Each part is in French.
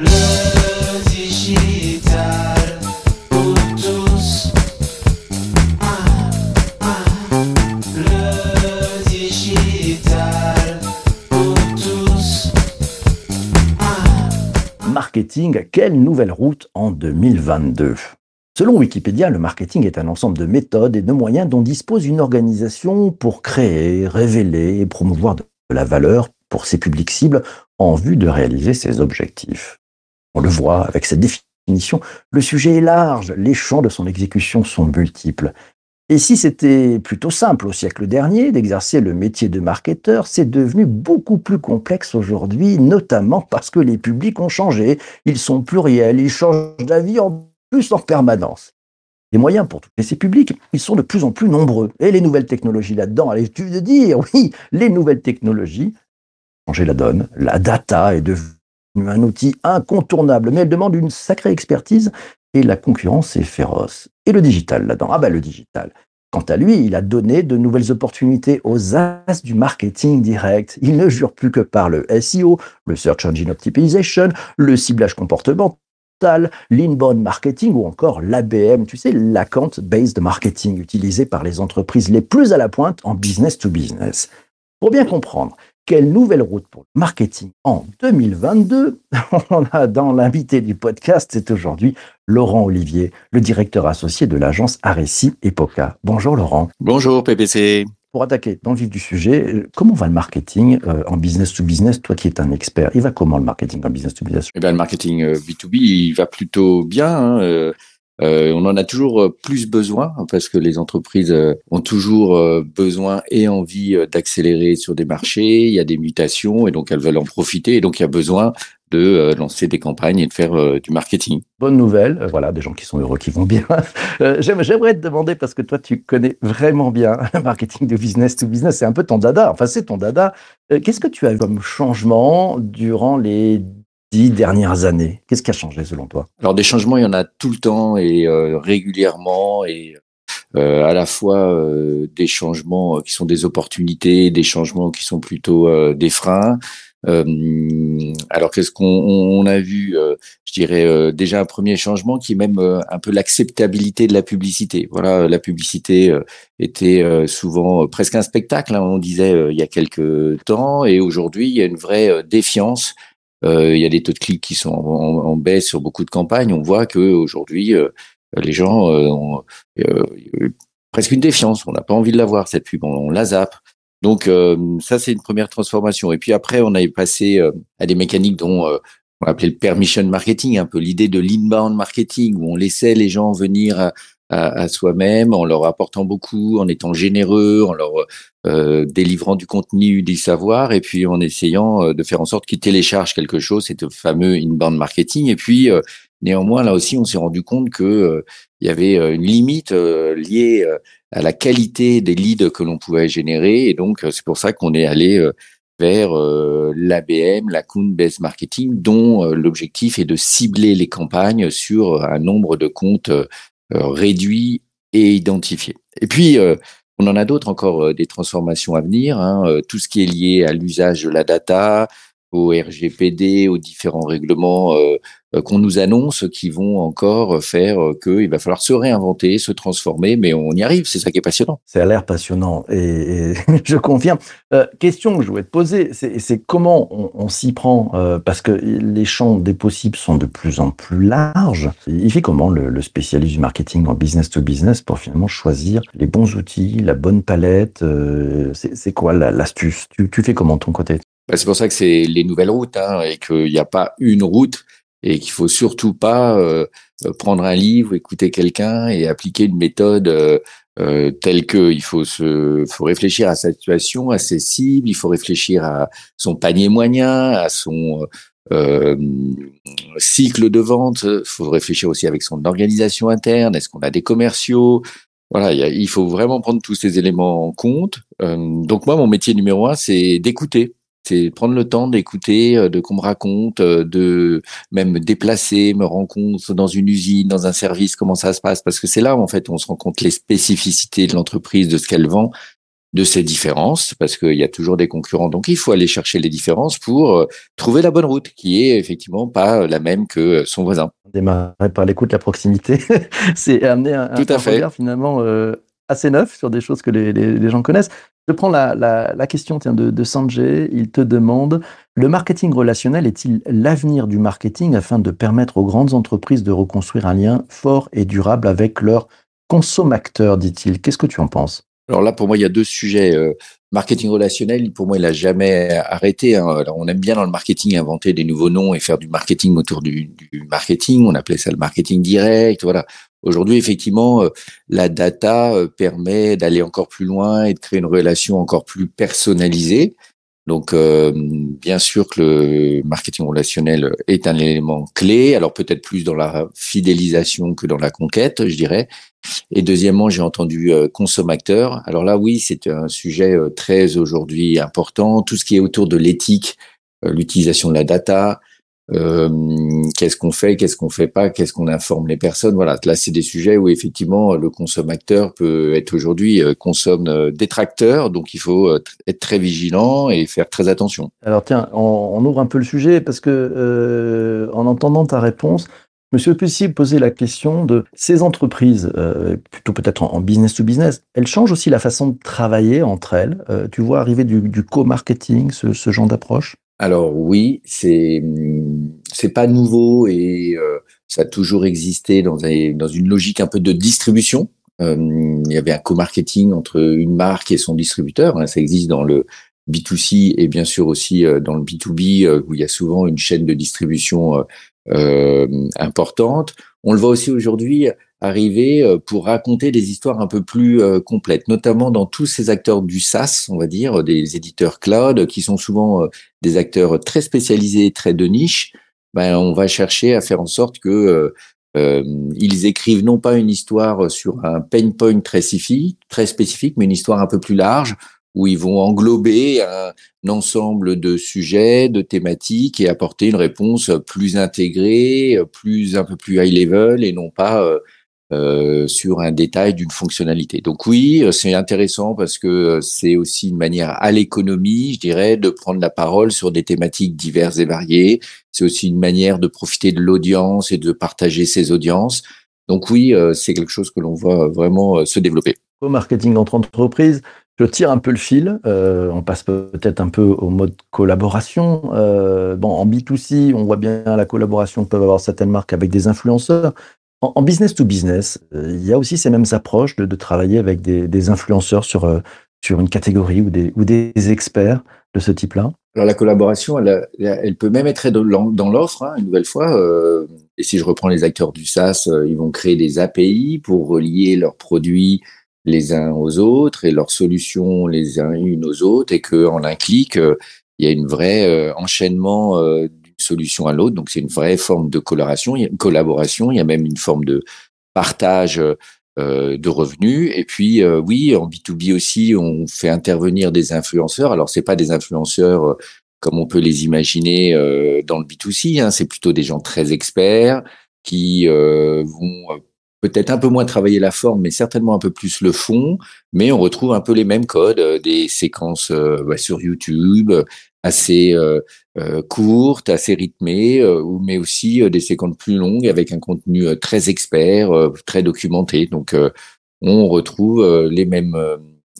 Le digital pour tous. Ah, ah. Le digital pour tous. Marketing, quelle nouvelle route en 2022 Selon Wikipédia, le marketing est un ensemble de méthodes et de moyens dont dispose une organisation pour créer, révéler et promouvoir de la valeur pour ses publics cibles en vue de réaliser ses objectifs. On le voit avec cette définition, le sujet est large, les champs de son exécution sont multiples. Et si c'était plutôt simple au siècle dernier d'exercer le métier de marketeur, c'est devenu beaucoup plus complexe aujourd'hui, notamment parce que les publics ont changé, ils sont pluriels, ils changent d'avis en plus en permanence. Les moyens pour toucher ces publics, ils sont de plus en plus nombreux. Et les nouvelles technologies là-dedans, allez-tu de dire, oui, les nouvelles technologies, changer la donne, la data est devenue un outil incontournable, mais elle demande une sacrée expertise et la concurrence est féroce. Et le digital là-dedans, ah ben le digital. Quant à lui, il a donné de nouvelles opportunités aux as du marketing direct. Il ne jure plus que par le SEO, le Search Engine Optimization, le ciblage comportemental, l'inbound marketing ou encore l'ABM, tu sais, l'account-based marketing utilisé par les entreprises les plus à la pointe en business to business. Pour bien comprendre, quelle nouvelle route pour le marketing en 2022 On a dans l'invité du podcast, c'est aujourd'hui Laurent Olivier, le directeur associé de l'agence Aressi Epoca. Bonjour Laurent. Bonjour PPC. Pour attaquer dans le vif du sujet, euh, comment va le marketing euh, en business to business? Toi qui es un expert, il va comment le marketing en business to business? Eh bien, le marketing euh, B2B, il va plutôt bien. Hein, euh, on en a toujours euh, plus besoin parce que les entreprises euh, ont toujours besoin et envie d'accélérer sur des marchés. Il y a des mutations et donc elles veulent en profiter. Et donc il y a besoin de lancer des campagnes et de faire du marketing. Bonne nouvelle, voilà, des gens qui sont heureux, qui vont bien. J'aime- J'aimerais te demander, parce que toi, tu connais vraiment bien le marketing de business to business, c'est un peu ton dada, enfin, c'est ton dada. Qu'est-ce que tu as eu comme changement durant les dix dernières années Qu'est-ce qui a changé selon toi? Alors des changements, il y en a tout le temps et euh, régulièrement et euh, à la fois euh, des changements euh, qui sont des opportunités, des changements qui sont plutôt euh, des freins. Euh, alors qu'est-ce qu'on on- a vu Je dirais déjà un premier changement qui est même un peu l'acceptabilité de la publicité. Voilà, la publicité était souvent presque un spectacle, hein, on disait il y a quelques temps, et aujourd'hui il y a une vraie défiance il y a des taux de clics qui sont en, baisse sur beaucoup de campagnes. On voit que aujourd'hui, euh, les gens euh, ont euh, presque une défiance. On n'a pas envie de la voir cette pub, on, la zappe. Donc euh, ça, c'est une première transformation. Et puis après, on est passé euh, à des mécaniques dont euh, on appelait le permission marketing, un peu l'idée de l'inbound marketing, où on laissait les gens venir à, à, à soi-même en leur apportant beaucoup, en étant généreux, en leur euh, délivrant du contenu, du savoir, et puis en essayant euh, de faire en sorte qu'ils téléchargent quelque chose, c'est le fameux inbound marketing. Et puis euh, néanmoins, là aussi, on s'est rendu compte que euh, il y avait euh, une limite euh, liée à la qualité des leads que l'on pouvait générer, et donc c'est pour ça qu'on est allé vers euh, l'ABM, l'account-based marketing, dont l'objectif est de cibler les campagnes sur un nombre de comptes réduit et identifié. Et puis, euh, on en a d'autres encore, euh, des transformations à venir, hein, euh, tout ce qui est lié à l'usage de la data, au RGPD, aux différents règlements euh, euh, qu'on nous annonce qui vont encore faire euh, qu'il va falloir se réinventer, se transformer, mais on y arrive, c'est ça qui est passionnant. Ça a l'air passionnant et, je confirme. Question que je voulais te poser, c'est comment on, s'y prend Parce que les champs des possibles sont de plus en plus larges. Il fait comment le, spécialiste du marketing en business to business pour finalement choisir les bons outils, la bonne palette C'est quoi la- l'astuce? Tu, tu fais comment ton côté? Bah, c'est pour ça que c'est les nouvelles routes hein, et qu'il n'y a pas une route et qu'il faut surtout pas euh, euh, prendre un livre, écouter quelqu'un et appliquer une méthode euh, euh, telle que il faut se, faut réfléchir à sa situation, à ses cibles, il faut réfléchir à son panier moyen, à son euh, cycle de vente, il faut réfléchir aussi avec son organisation interne, est-ce qu'on a des commerciaux, voilà, il, faut vraiment prendre tous ces éléments en compte. Donc moi, mon métier numéro un, c'est d'écouter c'est prendre le temps d'écouter, euh, de qu'on me raconte, euh, de même me déplacer, me rendre compte dans une usine, dans un service, comment ça se passe, parce que c'est là où en fait on se rend compte les spécificités de l'entreprise, de ce qu'elle vend, de ces différences, parce qu'il y a toujours des concurrents. Donc, il faut aller chercher les différences pour euh, trouver la bonne route, qui est effectivement pas la même que son voisin. Démarrer par l'écoute, la proximité, c'est amener un, Tout à un fait. regard finalement euh, assez neuf sur des choses que les, les- les gens connaissent. Je prends la, la- question de, de Sanjay. Il te demande le marketing relationnel est-il l'avenir du marketing afin de permettre aux grandes entreprises de reconstruire un lien fort et durable avec leurs consommateurs, dit-il? Qu'est-ce que tu en penses? Alors là, pour moi, il y a deux sujets. Marketing relationnel, pour moi, il a jamais arrêté. hein. On aime bien dans le marketing inventer des nouveaux noms et faire du marketing autour du, du marketing. On appelait ça le marketing direct. Voilà. Aujourd'hui, effectivement, euh, la data euh, permet d'aller encore plus loin et de créer une relation encore plus personnalisée. Donc, euh, bien sûr que le marketing relationnel est un élément clé. Alors peut-être plus dans la fidélisation que dans la conquête, je dirais. Et deuxièmement, j'ai entendu euh, consommateur. Alors là, oui, c'est un sujet euh, très aujourd'hui important. Tout ce qui est autour de l'éthique, l'utilisation de la data, qu'est-ce qu'on fait, qu'est-ce qu'on fait pas, qu'est-ce qu'on informe les personnes. Voilà, là, c'est des sujets où effectivement le consommateur peut être aujourd'hui euh, consomme euh, détracteur, donc il faut euh, tr- être très vigilant et faire très attention. Alors tiens, on, ouvre un peu le sujet parce que euh, en entendant ta réponse, suis aussi posé la question de ces entreprises, euh, plutôt peut-être en, business to business, elles changent aussi la façon de travailler entre elles. Euh, tu vois arriver du, du co-marketing, ce, ce genre d'approche? Alors oui, c'est hum, c'est pas nouveau et euh, ça a toujours existé dans, dans une logique un peu de distribution. Euh, il y avait un co-marketing entre une marque et son distributeur. hein, ça existe dans le B2C et bien sûr aussi euh, dans le B2B euh, où il y a souvent une chaîne de distribution euh, importante. On le voit aussi aujourd'hui arriver euh, pour raconter des histoires un peu plus euh, complètes, notamment dans tous ces acteurs du SaaS, on va dire, des éditeurs cloud qui sont souvent euh, des acteurs très spécialisés, très de niche, ben, on va chercher à faire en sorte que euh, euh, ils écrivent non pas une histoire sur un pain point très spécifique, très spécifique, mais une histoire un peu plus large où ils vont englober un, ensemble de sujets, de thématiques et apporter une réponse plus intégrée, plus un peu plus high level et non pas euh, euh, sur un détail d'une fonctionnalité. Donc oui, euh, c'est intéressant parce que euh, c'est aussi une manière à l'économie, je dirais, de prendre la parole sur des thématiques diverses et variées. C'est aussi une manière de profiter de l'audience et de partager ses audiences. Donc oui, c'est quelque chose que l'on voit vraiment se développer. Co-marketing entre entreprises, je tire un peu le fil. euh, on passe peut-être un peu au mode collaboration. Euh, bon, en B2C, on voit bien la collaboration que peuvent avoir certaines marques avec des influenceurs. En, business to business, euh, il y a aussi ces mêmes approches de, travailler avec des, influenceurs sur, sur une catégorie ou des, ou des experts de ce type-là. Alors la collaboration, elle, peut même être dans l'offre, hein, une nouvelle fois. et si je reprends les acteurs du SaaS, ils vont créer des API pour relier leurs produits les uns aux autres et leurs solutions les uns unes aux autres, et que en un clic, euh, il y a une vraie euh, enchaînement euh, d'une solution à l'autre. Donc c'est une vraie forme de a une collaboration. Il y a même une forme de partage de revenus. Et puis euh, oui, en B2B aussi, on fait intervenir des influenceurs. Alors c'est pas des influenceurs euh, comme on peut les imaginer euh, dans le B2C. Hein. C'est plutôt des gens très experts qui vont peut-être un peu moins travailler la forme, mais certainement un peu plus le fond. Mais on retrouve un peu les mêmes codes, euh, des séquences euh, sur YouTube euh, assez euh, euh, courtes, assez rythmées, euh, mais aussi des séquences plus longues avec un contenu très expert, très documenté. Donc on retrouve les mêmes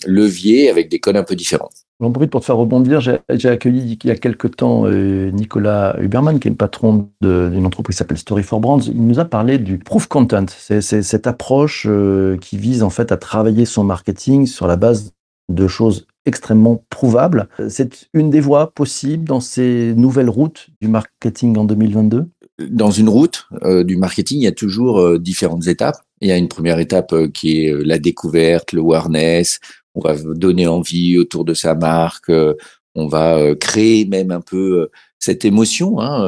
leviers avec des codes un peu différents. J'en profite pour te faire rebondir. J'ai accueilli il y a quelques temps euh, Nicolas Huberman, qui est le patron d'une entreprise qui s'appelle Story for Brands. Il nous a parlé du proof content. C'est cette approche euh, qui vise en fait à travailler son marketing sur la base de choses extrêmement prouvables. C'est une des voies possibles dans ces nouvelles routes du marketing en 2022. dans une route euh, du marketing, il y a toujours euh, différentes étapes. Il y a une première étape euh, qui est la découverte, le awareness. On va donner envie autour de sa marque. euh, on va euh, créer même un peu euh, cette émotion, hein,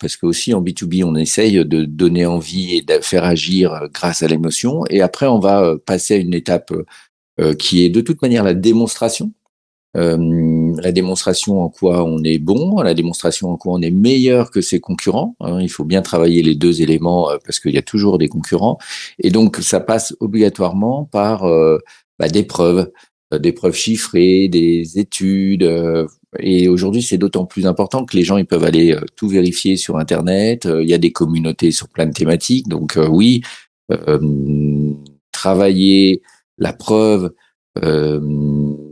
parce que aussi en B2B, on essaye de donner envie et de faire agir grâce à l'émotion. Et après, on va passer à une étape qui est de toute manière la démonstration. Euh, la démonstration en quoi on est bon, la démonstration en quoi on est meilleur que ses concurrents. hein. il faut bien travailler les deux éléments parce qu'il y a toujours des concurrents. Et donc, ça passe obligatoirement par euh, bah, des preuves. des preuves chiffrées, des études. et aujourd'hui, c'est d'autant plus important que les gens ils peuvent aller tout vérifier sur Internet. Il y a des communautés sur plein de thématiques. Donc oui, travailler la preuve,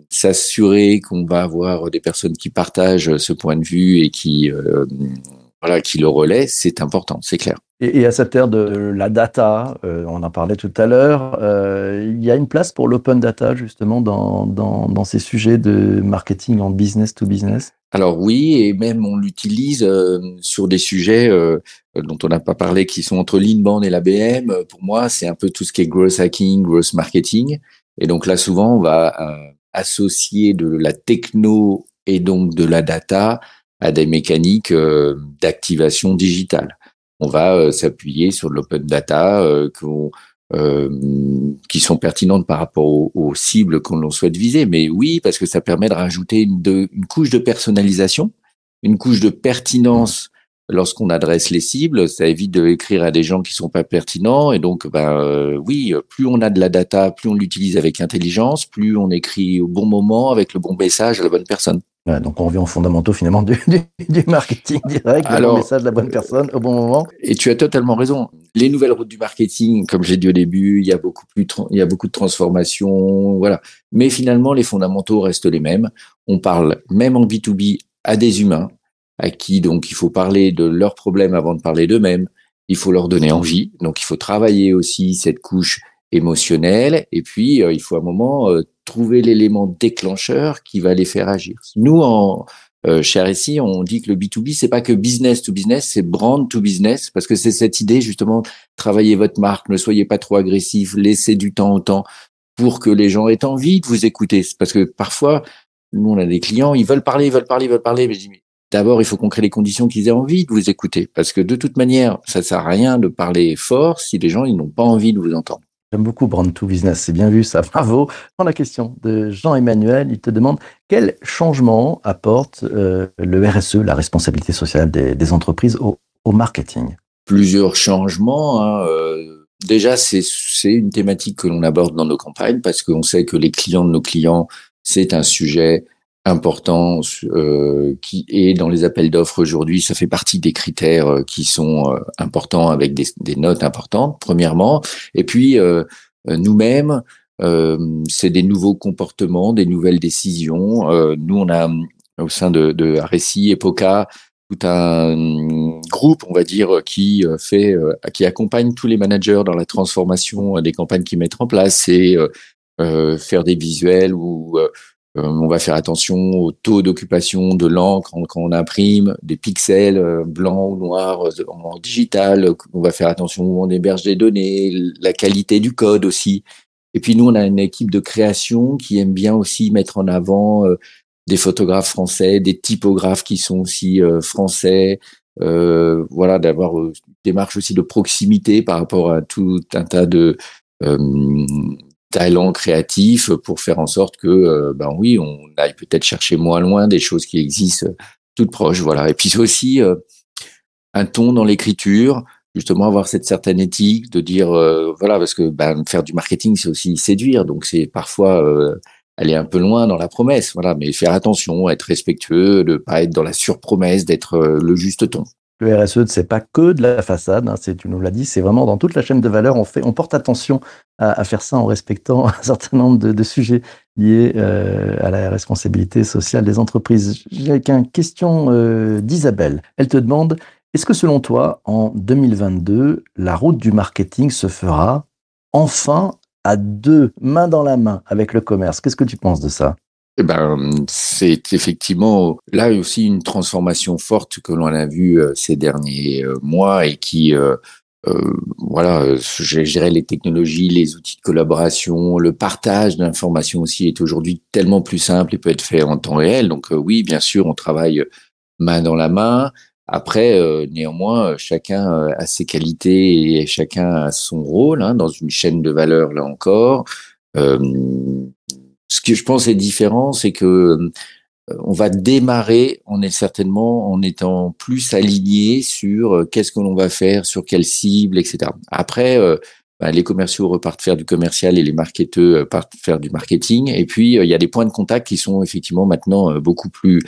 s'assurer qu'on va avoir des personnes qui partagent ce point de vue et qui voilà qui le relaient, c'est important, c'est clair. Et, à cette ère de la data, euh, on en parlait tout à l'heure, euh, il y a une place pour l'open data justement dans, dans, dans, ces sujets de marketing en business to business? Alors oui, et même on l'utilise euh, sur des sujets dont on n'a pas parlé, qui sont entre l'inbound et l'ABM. Pour moi, c'est un peu tout ce qui est growth hacking, growth marketing. Et donc là, souvent, on va associer de la techno et donc de la data à des mécaniques d'activation digitale on va euh, s'appuyer sur l'open data euh, euh, qui sont pertinentes par rapport aux, cibles qu'on l'on souhaite viser. Mais oui, parce que ça permet de rajouter une, une couche de personnalisation, une couche de pertinence lorsqu'on adresse les cibles, ça évite de écrire à des gens qui sont pas pertinents. Et donc, ben oui, plus on a de la data, plus on l'utilise avec intelligence, plus on écrit au bon moment avec le bon message à la bonne personne donc on revient aux fondamentaux finalement du, du, marketing direct, Alors, le message de la bonne personne au bon moment. Et tu as totalement raison. Les nouvelles routes du marketing, comme j'ai dit au début, il y a beaucoup plus, il y a beaucoup de transformations, voilà. Mais finalement, les fondamentaux restent les mêmes. On parle même en B2B à des humains à qui donc il faut parler de leurs problèmes avant de parler d'eux-mêmes. Il faut leur donner envie. Donc il faut travailler aussi cette couche émotionnelle. Et puis euh, il faut à un moment euh, trouver l'élément déclencheur qui va les faire agir. Nous, en euh, chez RSI, on dit que le B2B, c'est pas que business to business, c'est brand to business, parce que c'est cette idée justement, travailler votre marque, ne soyez pas trop agressif, laissez du temps au temps pour que les gens aient envie de vous écouter. Parce que parfois, nous, on a des clients, ils veulent parler, ils veulent parler, ils veulent parler, mais je d'abord, il faut qu'on crée les conditions qu'ils aient envie de vous écouter. Parce que de toute manière, ça sert à rien de parler fort si les gens, ils n'ont pas envie de vous entendre. J'aime beaucoup Brand to Business, c'est bien vu ça, bravo. Dans la question de Jean-Emmanuel, il te demande quel changement apporte euh, le RSE, la responsabilité sociale des, entreprises, au, marketing? Plusieurs changements. Hein, euh, déjà, c'est une thématique que l'on aborde dans nos campagnes parce qu'on sait que les clients de nos clients, c'est un sujet important euh, qui est dans les appels d'offres aujourd'hui. Ça fait partie des critères euh, qui sont euh, importants avec des, des, notes importantes, premièrement. Et puis, euh, nous-mêmes, c'est des nouveaux comportements, des nouvelles décisions. nous, on a au sein de, de RSI, EPOCA, tout un groupe, on va dire, qui fait, qui accompagne tous les managers dans la transformation des campagnes qu'ils mettent en place. C'est faire des visuels ou euh, on va faire attention au taux d'occupation de l'encre quand on imprime, des pixels euh, blancs ou noirs euh, en digital. On va faire attention où on héberge des données, la qualité du code aussi. Et puis nous, on a une équipe de création qui aime bien aussi mettre en avant des photographes français, des typographes qui sont aussi français. Euh, voilà, d'avoir une démarche aussi de proximité par rapport à tout un tas de talent créatif pour faire en sorte que, euh, ben oui, on aille peut-être chercher moins loin des choses qui existent toutes proches, voilà. Et puis c'est aussi euh, un ton dans l'écriture, justement avoir cette certaine éthique de dire, euh, voilà, parce que ben, faire du marketing, c'est aussi séduire, donc c'est parfois aller un peu loin dans la promesse, voilà, mais faire attention, être respectueux, de pas être dans la surpromesse, d'être le juste ton. Le RSE, c'est pas que de la façade, hein, tu nous l'as dit, c'est vraiment dans toute la chaîne de valeur. On, fait, on porte attention à, faire ça en respectant un certain nombre de, sujets liés euh, à la responsabilité sociale des entreprises. J'ai une question euh, d'Isabelle. Elle te demande, est-ce que selon toi, en 2022, la route du marketing se fera enfin à deux, main dans la main avec le commerce? Qu'est-ce que tu penses de ça? Eh ben, c'est effectivement là aussi une transformation forte que l'on a vue euh, ces derniers euh, mois et qui, euh, voilà, je dirais les technologies, les outils de collaboration, le partage d'informations aussi est aujourd'hui tellement plus simple et peut être fait en temps réel. Donc oui, bien sûr, on travaille main dans la main. Après, néanmoins, chacun a ses qualités et chacun a son rôle hein, dans une chaîne de valeur là encore. Ce que je pense est différent, c'est que euh, on va démarrer, on est certainement en étant plus aligné sur euh, qu'est-ce que l'on va faire, sur quelle cible, etc. Après, euh, ben, les commerciaux repartent faire du commercial et les marketeurs partent faire du marketing. Et puis, il y a des points de contact qui sont effectivement maintenant beaucoup plus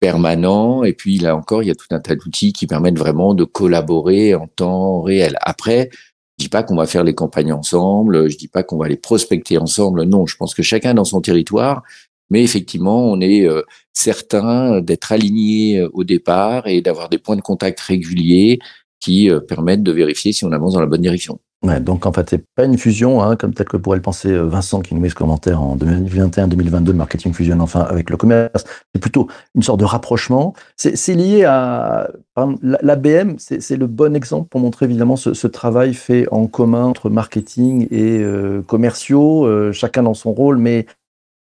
permanents. Et puis, là encore, il y a tout un tas d'outils qui permettent vraiment de collaborer en temps réel. Après, je dis pas qu'on va faire les campagnes ensemble, je dis pas qu'on va les prospecter ensemble. Non, je pense que chacun dans son territoire mais effectivement, on est euh, certain d'être aligné euh, au départ et d'avoir des points de contact réguliers qui euh, permettent de vérifier si on avance dans la bonne direction. Donc en fait, c'est pas une fusion, hein, comme peut-être que pourrait le penser Vincent qui nous met ce commentaire en 2021-2022, le marketing fusionne enfin avec le commerce. C'est plutôt une sorte de rapprochement. C'est lié à l'ABM, c'est le bon exemple pour montrer évidemment ce, travail fait en commun entre marketing et commerciaux, chacun dans son rôle, mais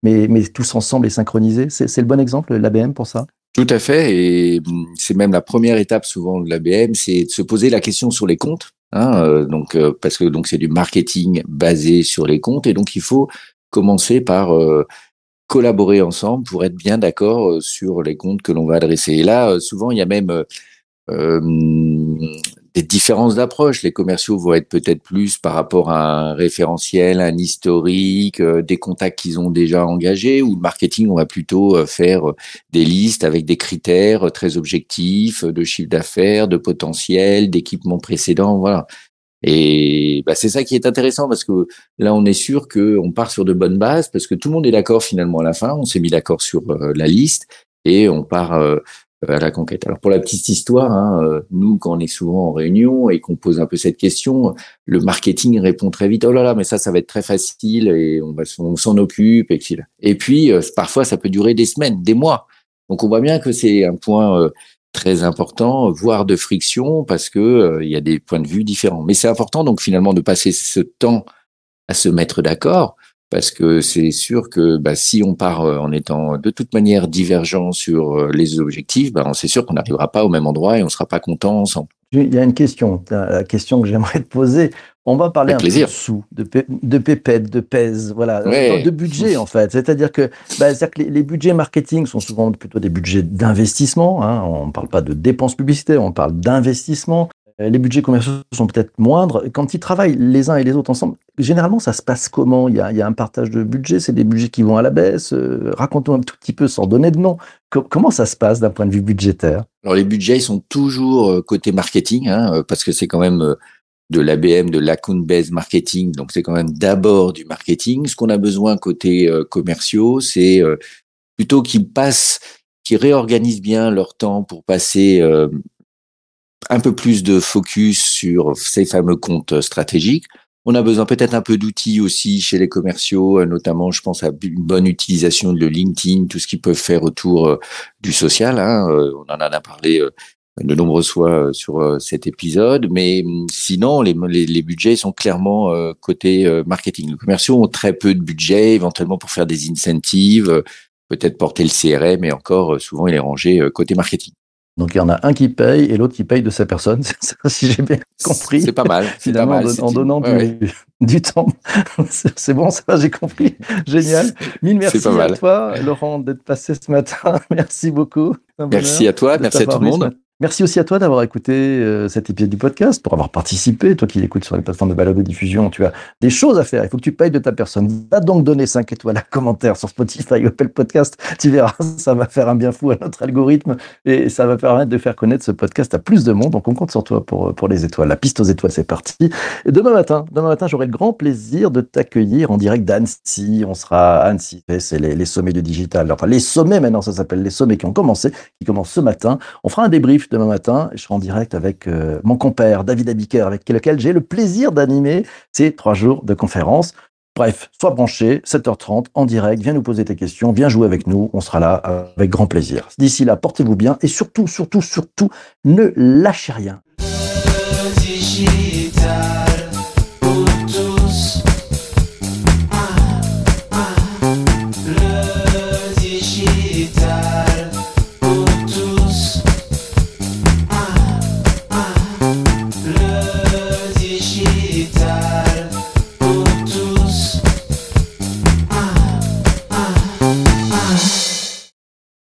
mais, mais tous ensemble et synchronisés. C'est le bon exemple, l'ABM, pour ça? Tout à fait, et hum, c'est même la première étape souvent de l'ABM, c'est de se poser la question sur les comptes. Hein, euh, donc, euh, parce que donc c'est du marketing basé sur les comptes, et donc il faut commencer par euh, collaborer ensemble pour être bien d'accord sur les comptes que l'on va adresser. Et là, souvent, il y a même des différences d'approche. Les commerciaux vont être peut-être plus par rapport à un référentiel, un historique, euh, des contacts qu'ils ont déjà engagés, ou le marketing, on va plutôt euh, faire euh, des listes avec des critères très objectifs de chiffre d'affaires, de potentiel, d'équipement précédent, voilà. Et bah, c'est ça qui est intéressant parce que là, on est sûr qu'on part sur de bonnes bases parce que tout le monde est d'accord finalement à la fin. On s'est mis d'accord sur la liste et on part à la conquête. Alors pour la petite histoire, hein, euh, nous quand on est souvent en réunion et qu'on pose un peu cette question, le marketing répond très vite. Oh là là, mais ça, ça va être très facile et on va s'en occupe. Et, et puis euh, parfois ça peut durer des semaines, des mois. Donc on voit bien que c'est un point euh, très important, voire de friction, parce que il y a des points de vue différents. Mais c'est important donc finalement de passer ce temps à se mettre d'accord parce que c'est sûr que bah, si on part euh, en étant de toute manière divergent sur euh, les objectifs, bah, c'est sûr qu'on n'arrivera pas au même endroit et on ne sera pas content ensemble. Il y a une question, la question que j'aimerais te poser. On va parler un peu de sous, de, de pépettes, de pèse, voilà, de budget en fait. C'est-à-dire que, bah, que les, budgets marketing sont souvent plutôt des budgets d'investissement. Hein. On ne parle pas de dépenses publicitaires, on parle d'investissement. Euh, les budgets commerciaux sont peut-être moindres. Quand ils travaillent les uns et les autres ensemble, généralement, ça se passe comment? Il y, a, un partage de budget, c'est des budgets qui vont à la baisse. Euh, racontons un tout petit peu sans donner de nom. comment ça se passe d'un point de vue budgétaire? Alors les budgets ils sont toujours euh, côté marketing, hein, parce que c'est quand même de l'ABM, de l'account based marketing, donc c'est quand même d'abord du marketing. Ce qu'on a besoin côté commerciaux, c'est plutôt qu'ils passent, qu'ils réorganisent bien leur temps pour passer un peu plus de focus sur ces fameux comptes stratégiques. On a besoin peut-être un peu d'outils aussi chez les commerciaux, euh, notamment, je pense à une bonne utilisation de LinkedIn, tout ce qu'ils peuvent faire autour euh, du social. Hein. Euh, on en a parlé de nombreuses fois sur cet épisode, mais hum, sinon, les, les, budgets sont clairement côté marketing. Les commerciaux ont très peu de budget, éventuellement pour faire des incentives, peut-être porter le CRM, mais encore souvent il est rangé côté marketing. Donc il y en a un qui paye et l'autre qui paye de sa personne, si j'ai bien compris. C'est pas mal. Finalement, en, donnant du, temps. c'est bon, ça, j'ai compris. Génial. Mille merci à toi, Laurent, d'être passé ce matin. Merci beaucoup. Merci à toi, merci à tout le monde. Merci aussi à toi d'avoir écouté euh, cet épisode du podcast, pour avoir participé. Toi qui l'écoutes sur les plateformes de balade de diffusion, tu as des choses à faire. Il faut que tu payes de ta personne. Va donc donner 5 étoiles à commentaire sur Spotify ou Apple Podcast. Tu verras, ça va faire un bien fou à notre algorithme et ça va permettre de faire connaître ce podcast à plus de monde. Donc on compte sur toi pour, pour les étoiles. La piste aux étoiles, c'est parti. Demain matin, demain matin, j'aurai le grand plaisir de t'accueillir en direct d'Annecy. On sera à Annecy. C'est les, les sommets du digital. Enfin, les sommets maintenant, ça s'appelle les sommets qui ont commencé, qui commencent ce matin. On fera un débrief demain matin. Je serai en direct avec euh, mon compère David Abiker, avec lequel j'ai le plaisir d'animer ces trois jours de conférence. Bref, sois branché, 7h30 en direct, viens nous poser tes questions, viens jouer avec nous, on sera là avec grand plaisir. D'ici là, portez-vous bien et surtout, surtout, surtout, ne lâchez rien.